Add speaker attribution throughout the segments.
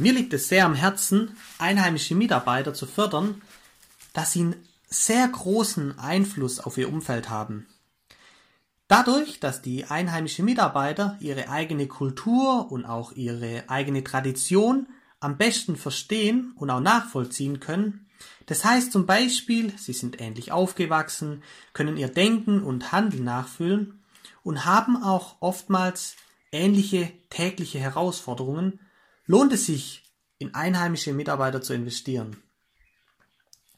Speaker 1: Mir liegt es sehr am Herzen, einheimische Mitarbeiter zu fördern, dass sie einen sehr großen Einfluss auf ihr Umfeld haben. Dadurch, dass die einheimischen Mitarbeiter ihre eigene Kultur und auch ihre eigene Tradition am besten verstehen und auch nachvollziehen können, das heißt zum Beispiel, sie sind ähnlich aufgewachsen, können ihr Denken und Handeln nachfühlen und haben auch oftmals ähnliche tägliche Herausforderungen, lohnt es sich, in einheimische Mitarbeiter zu investieren.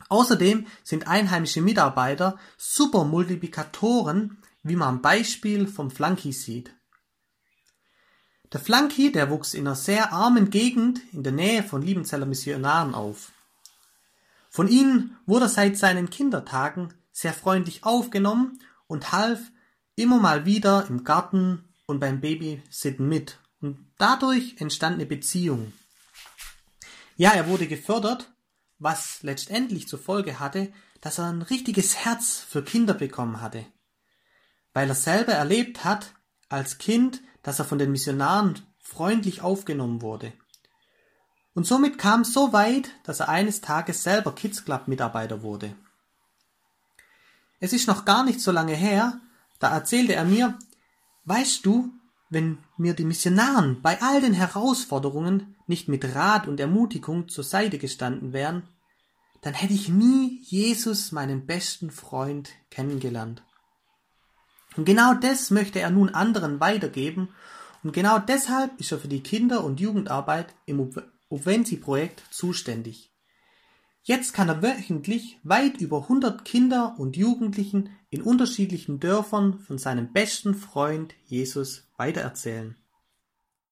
Speaker 1: Außerdem sind einheimische Mitarbeiter super Multiplikatoren, wie man am Beispiel vom Flunky sieht. Der Flunky, der wuchs in einer sehr armen Gegend in der Nähe von Liebenzeller Missionaren auf. Von ihnen wurde er seit seinen Kindertagen sehr freundlich aufgenommen und half immer mal wieder im Garten und beim Babysitten mit. Und dadurch entstand eine Beziehung. Ja, er wurde gefördert, was letztendlich zur Folge hatte, dass er ein richtiges Herz für Kinder bekommen hatte. Weil er selber erlebt hat, als Kind, dass er von den Missionaren freundlich aufgenommen wurde. Und somit kam es so weit, dass er eines Tages selber Kids Club Mitarbeiter wurde. Es ist noch gar nicht so lange her, da erzählte er mir, weißt du, wenn mir die Missionaren bei all den Herausforderungen nicht mit Rat und Ermutigung zur Seite gestanden wären, dann hätte ich nie Jesus, meinen besten Freund, kennengelernt. Und genau das möchte er nun anderen weitergeben und genau deshalb ist er für die Kinder- und Jugendarbeit im Obvenzi-Projekt zuständig. Jetzt kann er wöchentlich weit über 100 Kinder und Jugendlichen in unterschiedlichen Dörfern von seinem besten Freund Jesus weitererzählen.